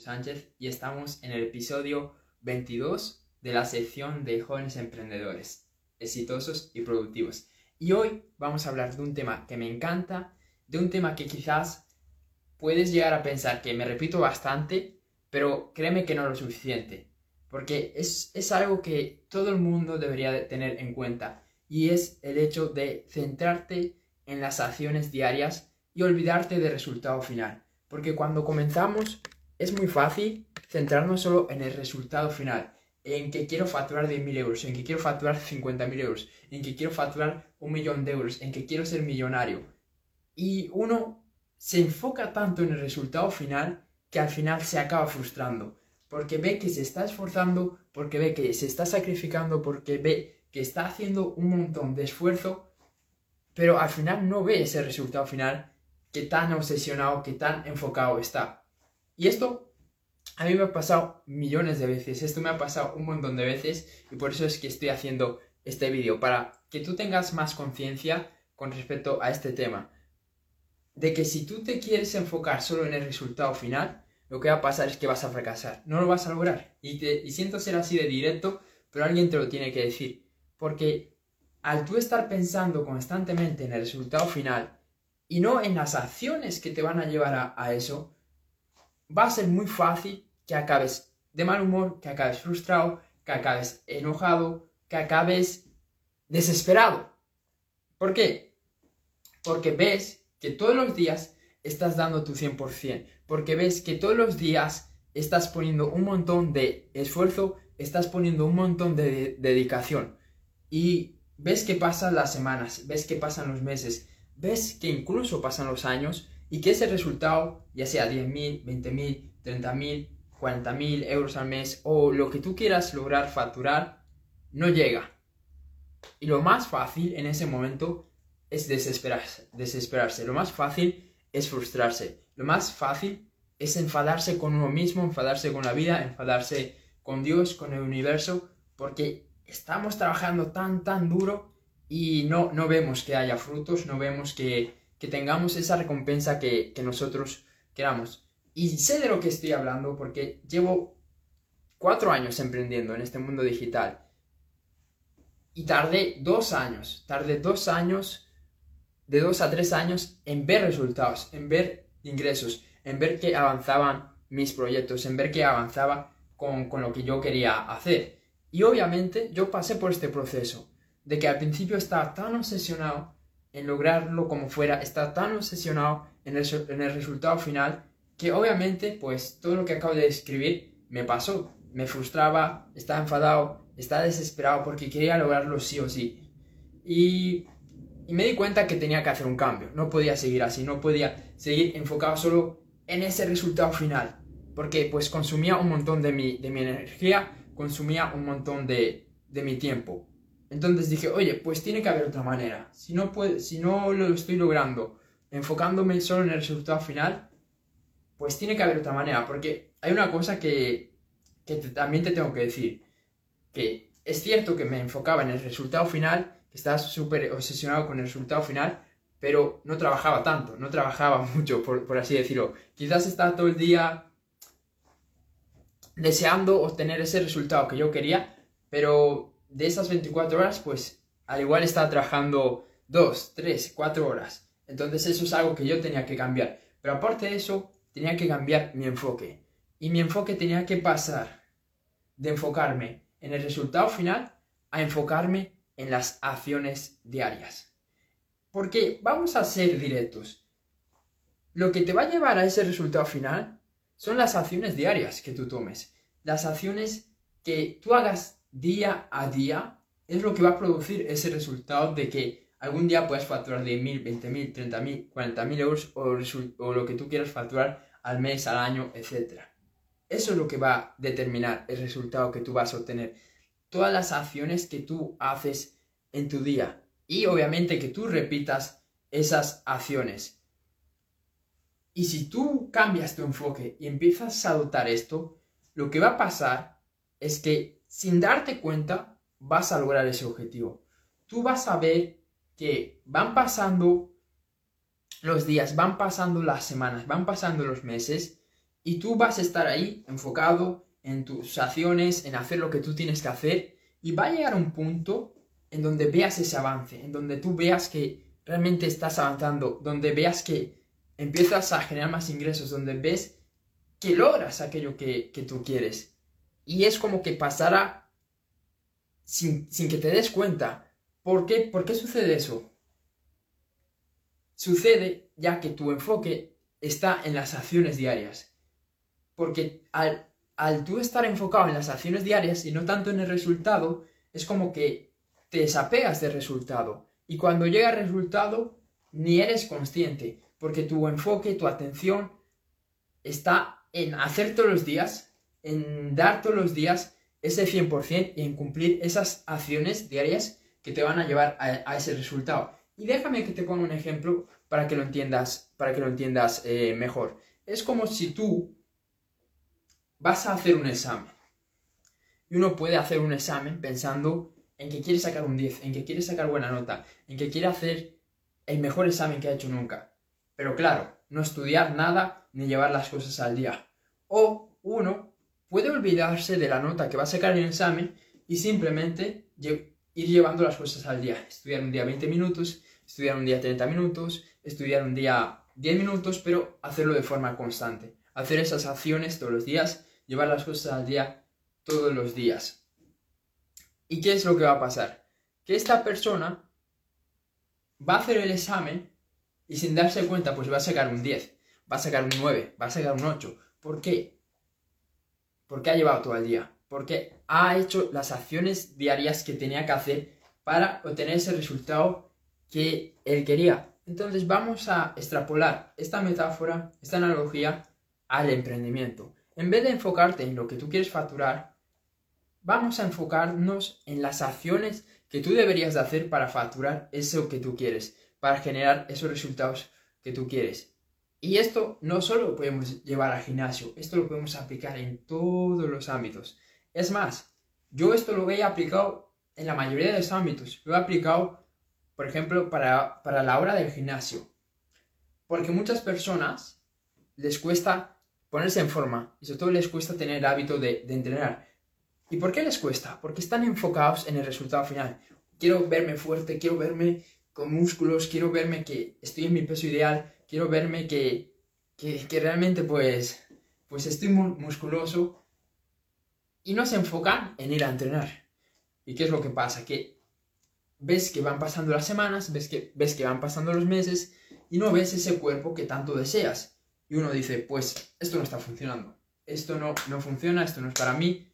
Sánchez y estamos en el episodio 22 de la sección de jóvenes emprendedores, exitosos y productivos. Y hoy vamos a hablar de un tema que me encanta, de un tema que quizás puedes llegar a pensar que me repito bastante, pero créeme que no lo suficiente, porque es, es algo que todo el mundo debería tener en cuenta y es el hecho de centrarte en las acciones diarias y olvidarte del resultado final. Porque cuando comenzamos es muy fácil centrarnos solo en el resultado final, en que quiero facturar 10.000 euros, en que quiero facturar 50.000 euros, en que quiero facturar un millón de euros, en que quiero ser millonario. Y uno se enfoca tanto en el resultado final que al final se acaba frustrando, porque ve que se está esforzando, porque ve que se está sacrificando, porque ve que está haciendo un montón de esfuerzo, pero al final no ve ese resultado final que tan obsesionado, que tan enfocado está. Y esto a mí me ha pasado millones de veces, esto me ha pasado un montón de veces y por eso es que estoy haciendo este vídeo, para que tú tengas más conciencia con respecto a este tema. De que si tú te quieres enfocar solo en el resultado final, lo que va a pasar es que vas a fracasar, no lo vas a lograr. Y, te, siento ser así de directo, pero alguien te lo tiene que decir. Porque al tú estar pensando constantemente en el resultado final y no en las acciones que te van a llevar a, eso, va a ser muy fácil que acabes de mal humor, que acabes frustrado, que acabes enojado, que acabes desesperado. ¿Por qué? Porque ves que todos los días estás dando tu 100%, porque ves que todos los días estás poniendo un montón de esfuerzo, estás poniendo un montón de dedicación y ves que pasan las semanas, ves que pasan los meses, ves que incluso pasan los años y que ese resultado, ya sea 10.000, 20.000, 30.000, 40.000 euros al mes o lo que tú quieras lograr facturar, no llega. Y lo más fácil en ese momento es desesperarse, desesperarse. Lo más fácil es frustrarse. Lo más fácil es enfadarse con uno mismo, enfadarse con la vida, enfadarse con Dios, con el universo, porque estamos trabajando tan, tan duro y no, no vemos que haya frutos, no vemos que, tengamos esa recompensa que, nosotros queramos. Y sé de lo que estoy hablando porque llevo cuatro años emprendiendo en este mundo digital. Y tardé dos años, tardé dos años, de dos a tres años, en ver resultados, en ver ingresos, en ver que avanzaban mis proyectos, en ver que avanzaba con, con lo que yo quería hacer. Y obviamente yo pasé por este proceso, de que al principio estaba tan obsesionado en lograrlo como fuera, estaba tan obsesionado en el, en el resultado final, que obviamente pues todo lo que acabo de describir me pasó. Me frustraba, estaba enfadado, estaba desesperado porque quería lograrlo sí o sí. Y, y me di cuenta que tenía que hacer un cambio, no podía seguir así, no podía seguir enfocado solo en ese resultado final, porque pues consumía un montón de mi, de mi energía consumía un montón de, mi tiempo. Entonces dije, oye, pues tiene que haber otra manera. Si no, si no lo estoy logrando enfocándome solo en el resultado final, pues tiene que haber otra manera. Porque hay una cosa que, también te tengo que decir. Que es cierto que me enfocaba en el resultado final, que estaba súper obsesionado con el resultado final, pero no trabajaba tanto, no trabajaba mucho, por, por así decirlo. Quizás estaba todo el día deseando obtener ese resultado que yo quería, pero de esas 24 horas, pues al igual estaba trabajando 2, 3, 4 horas. Entonces eso es algo que yo tenía que cambiar. Pero aparte de eso, tenía que cambiar mi enfoque. Y mi enfoque tenía que pasar de enfocarme en el resultado final a enfocarme en las acciones diarias. Porque vamos a ser directos. Lo que te va a llevar a ese resultado final son las acciones diarias que tú tomes. Las acciones que tú hagas día a día es lo que va a producir ese resultado de que algún día puedas facturar 10.000, 20.000, 30.000, 40.000 euros o, o lo que tú quieras facturar al mes, al año, etc. Eso es lo que va a determinar el resultado que tú vas a obtener. Todas las acciones que tú haces en tu día y obviamente que tú repitas esas acciones. Y si tú cambias tu enfoque y empiezas a adoptar esto, lo que va a pasar es que sin darte cuenta vas a lograr ese objetivo. Tú vas a ver que van pasando los días, van pasando las semanas, van pasando los meses Y tú vas a estar ahí enfocado en tus acciones, en hacer lo que tú tienes que hacer. Y va a llegar un punto en donde veas ese avance, en donde tú veas que realmente estás avanzando, donde veas que empiezas a generar más ingresos, donde ves que logras aquello que, tú quieres. Y es como que pasará sin, sin que te des cuenta. ¿Por qué? ¿Por qué sucede eso? Sucede ya que tu enfoque está en las acciones diarias. Porque al, al tú estar enfocado en las acciones diarias y no tanto en el resultado, es como que te desapegas del resultado. Y cuando llega el resultado, ni eres consciente, porque tu enfoque, tu atención está en hacer todos los días, en dar todos los días ese 100% y en cumplir esas acciones diarias que te van a llevar a, ese resultado. Y déjame que te ponga un ejemplo para que lo entiendas, para que lo entiendas eh, mejor. Es como si tú vas a hacer un examen. Y uno puede hacer un examen pensando en que quiere sacar un 10, en que quiere sacar buena nota, en que quiere hacer el mejor examen que ha hecho nunca. Pero claro, no estudiar nada ni llevar las cosas al día. O uno puede olvidarse de la nota que va a sacar en el examen y simplemente ir llevando las cosas al día. Estudiar un día 20 minutos, estudiar un día 30 minutos, estudiar un día 10 minutos, pero hacerlo de forma constante. Hacer esas acciones todos los días, llevar las cosas al día todos los días. ¿Y qué es lo que va a pasar? Que esta persona va a hacer el examen y sin darse cuenta, pues va a sacar un 10, va a sacar un 9, va a sacar un 8. ¿Por qué? Porque ha llevado todo el día. Porque ha hecho las acciones diarias que tenía que hacer para obtener ese resultado que él quería. Entonces vamos a extrapolar esta metáfora, esta analogía al emprendimiento. En vez de enfocarte en lo que tú quieres facturar, vamos a enfocarnos en las acciones que tú deberías de hacer para facturar eso que tú quieres, para generar esos resultados que tú quieres. Y esto no solo lo podemos llevar al gimnasio, esto lo podemos aplicar en todos los ámbitos. Es más, yo esto lo he aplicado en la mayoría de los ámbitos. Lo he aplicado, por ejemplo, para, la hora del gimnasio. Porque muchas personas les cuesta ponerse en forma y sobre todo les cuesta tener el hábito de entrenar. ¿Y por qué les cuesta? Porque están enfocados en el resultado final. Quiero verme fuerte, quiero verme con músculos, quiero verme que estoy en mi peso ideal, quiero verme que, que, realmente pues, pues estoy musculoso y no se enfocan en ir a entrenar. ¿Y qué es lo que pasa? Que ves que van pasando las semanas, ves que, ves que van pasando los meses y no ves ese cuerpo que tanto deseas. Y uno dice, pues esto no está funcionando, esto no, no funciona, esto no es para mí,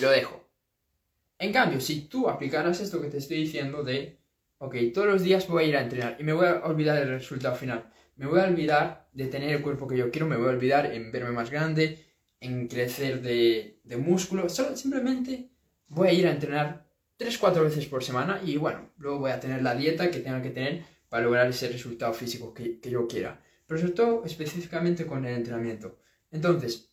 lo dejo. En cambio, si tú aplicaras esto que te estoy diciendo de, ok, todos los días voy a ir a entrenar y me voy a olvidar del resultado final, me voy a olvidar de tener el cuerpo que yo quiero, me voy a olvidar en verme más grande, en crecer de, de músculo, solo, simplemente voy a ir a entrenar 3-4 veces por semana y bueno, luego voy a tener la dieta que tenga que tener para lograr ese resultado físico que, que yo quiera. Pero sobre todo específicamente con el entrenamiento. Entonces,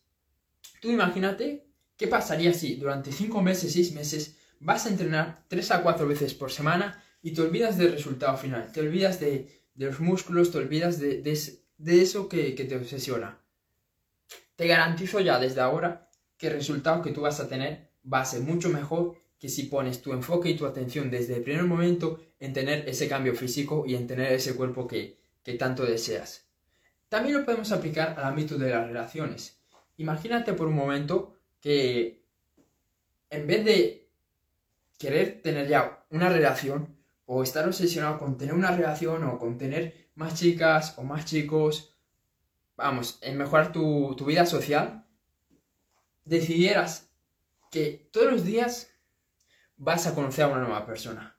tú imagínate ¿Qué pasaría si durante 5 meses, 6 meses vas a entrenar 3 a 4 veces por semana y te olvidas del resultado final? Te olvidas de, los músculos, te olvidas de, eso que, que, te obsesiona. Te garantizo ya desde ahora que el resultado que tú vas a tener va a ser mucho mejor que si pones tu enfoque y tu atención desde el primer momento en tener ese cambio físico y en tener ese cuerpo que, que tanto deseas. También lo podemos aplicar al ámbito de las relaciones. Imagínate por un momento que en vez de querer tener ya una relación o estar obsesionado con tener una relación o con tener más chicas o más chicos, vamos, en mejorar tu, tu vida social, decidieras que todos los días vas a conocer a una nueva persona.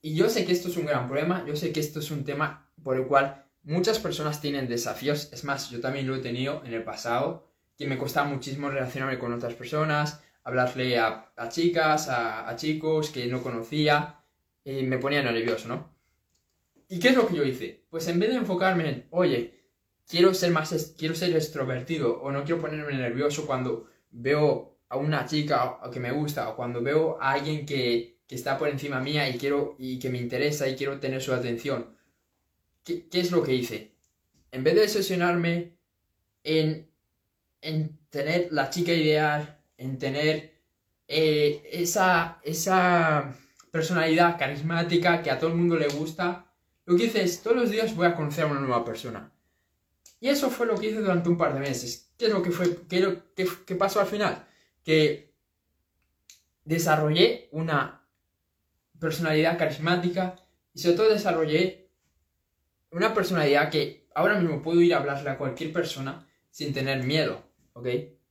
Y yo sé que esto es un gran problema, yo sé que esto es un tema por el cual muchas personas tienen desafíos, es más, yo también lo he tenido en el pasado, que me costaba muchísimo relacionarme con otras personas, hablarle a, chicas, a, chicos que no conocía, y me ponía nervioso, ¿no? ¿Y qué es lo que yo hice? Pues en vez de enfocarme en, oye, quiero ser más, quiero ser extrovertido o no quiero ponerme nervioso cuando veo a una chica que me gusta o cuando veo a alguien que, que está por encima mía y quiero y que me interesa y quiero tener su atención. ¿Qué, ¿Qué, es lo que hice? En vez de obsesionarme en en tener la chica ideal, en tener eh, esa, esa personalidad carismática que a todo el mundo le gusta. Lo que hice es, todos los días voy a conocer a una nueva persona. Y eso fue lo que hice durante un par de meses. ¿Qué es lo que fue? ¿Qué, qué pasó al final? Que desarrollé una personalidad carismática y sobre todo desarrollé una personalidad que ahora mismo puedo ir a hablarle a cualquier persona sin tener miedo, ¿ok?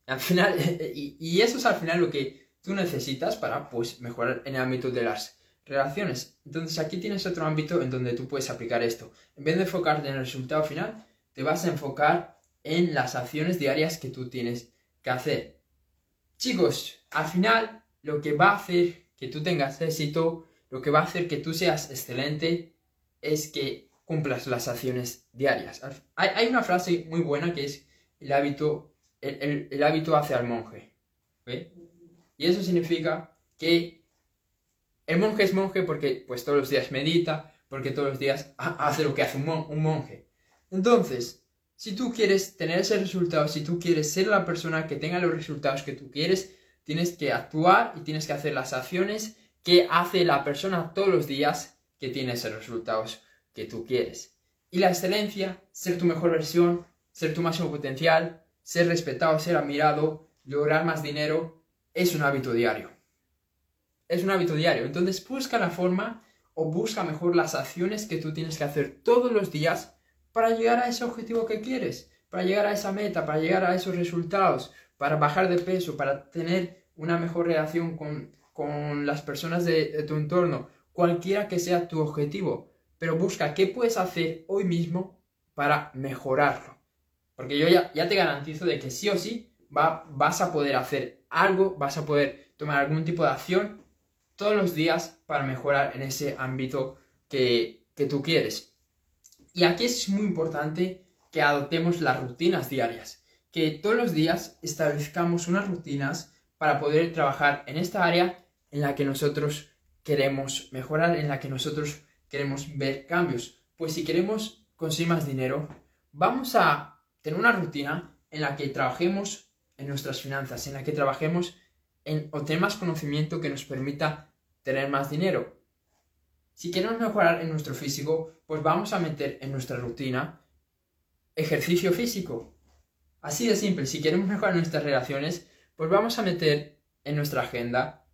Al final, y, eso es al final lo que tú necesitas para, pues, mejorar en el ámbito de las relaciones. Entonces aquí tienes otro ámbito en donde tú puedes aplicar esto. En vez de enfocarte en el resultado final, te vas a enfocar en las acciones diarias que tú tienes que hacer. Chicos, al final lo que va a hacer que tú tengas éxito, lo que va a hacer que tú seas excelente, es que cumplas las acciones diarias. Hay, una frase muy buena que es el hábito, el, hábito hace al monje. Y eso significa que el monje es monje porque pues todos los días medita, porque todos los días hace lo que hace un monje. Entonces, si tú quieres tener ese resultado, si tú quieres ser la persona que tenga los resultados que tú quieres, tienes que actuar y tienes que hacer las acciones que hace la persona todos los días que tiene esos resultados que tú quieres. Y la excelencia, ser tu mejor versión, ser tu máximo potencial, ser respetado, ser admirado, lograr más dinero, es un hábito diario. Es un hábito diario. Entonces busca la forma o busca mejor las acciones que tú tienes que hacer todos los días para llegar a ese objetivo que quieres, para llegar a esa meta, para llegar a esos resultados, para bajar de peso, para tener una mejor relación con, las personas de, tu entorno, cualquiera que sea tu objetivo. Pero busca qué puedes hacer hoy mismo para mejorarlo. Porque yo ya, ya te garantizo de que sí o sí va, vas a poder hacer algo, vas a poder tomar algún tipo de acción todos los días para mejorar en ese ámbito que, que tú quieres. Y aquí es muy importante que adoptemos las rutinas diarias, que todos los días establezcamos unas rutinas para poder trabajar en esta área en la que nosotros queremos mejorar, en la que nosotros queremos ver cambios. Pues si queremos conseguir más dinero, vamos a tener una rutina en la que trabajemos en nuestras finanzas, en la que trabajemos en obtener más conocimiento que nos permita tener más dinero. Si queremos mejorar en nuestro físico, pues vamos a meter en nuestra rutina ejercicio físico. Así de simple, si queremos mejorar nuestras relaciones, pues vamos a meter en nuestra agenda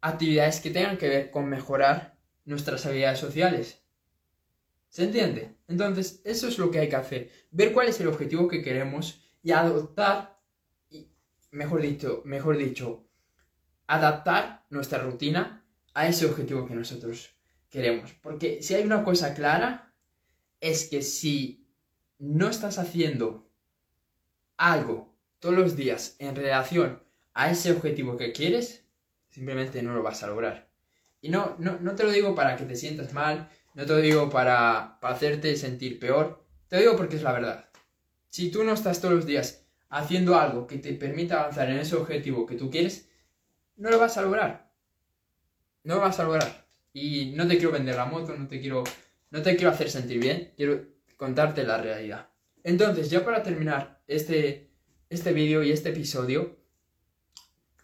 actividades que tengan que ver con mejorar nuestras habilidades sociales. ¿Se entiende? Entonces, eso es lo que hay que hacer. Ver cuál es el objetivo que queremos y adoptar, mejor dicho, mejor dicho, adaptar nuestra rutina a ese objetivo que nosotros queremos. Porque si hay una cosa clara, es que si no estás haciendo algo todos los días en relación a ese objetivo que quieres, simplemente no lo vas a lograr. Y no, no, te lo digo para que te sientas mal, no te lo digo para, para hacerte sentir peor, te lo digo porque es la verdad. Si tú no estás todos los días haciendo algo que te permita avanzar en ese objetivo que tú quieres, no lo vas a lograr. No lo vas a lograr. Y no te quiero vender la moto, no te quiero, no te quiero hacer sentir bien, quiero contarte la realidad. Entonces, ya para terminar este, este vídeo y este episodio,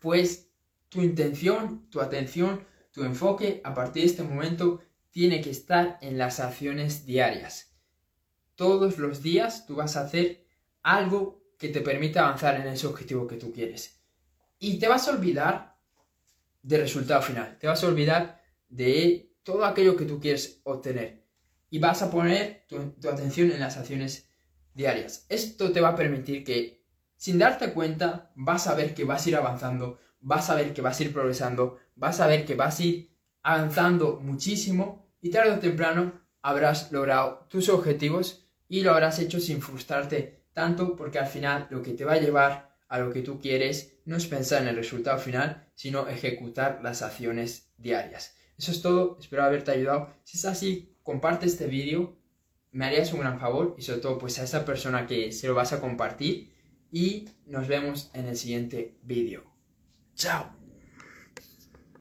pues tu intención, tu atención, tu enfoque a partir de este momento tiene que estar en las acciones diarias. Todos los días tú vas a hacer algo que te permita avanzar en ese objetivo que tú quieres. Y te vas a olvidar del resultado final. Te vas a olvidar de todo aquello que tú quieres obtener y vas a poner tu, atención en las acciones diarias. Esto te va a permitir que, sin darte cuenta, vas a ver que vas a ir avanzando, vas a ver que vas a ir progresando, vas a ver que vas a ir avanzando muchísimo y tarde o temprano habrás logrado tus objetivos y lo habrás hecho sin frustrarte tanto porque al final lo que te va a llevar a lo que tú quieres no es pensar en el resultado final, sino ejecutar las acciones diarias. Eso es todo, espero haberte ayudado. Si es así, comparte este vídeo, me harías un gran favor y sobre todo pues a esa persona que se lo vas a compartir y nos vemos en el siguiente vídeo. ¡Chao!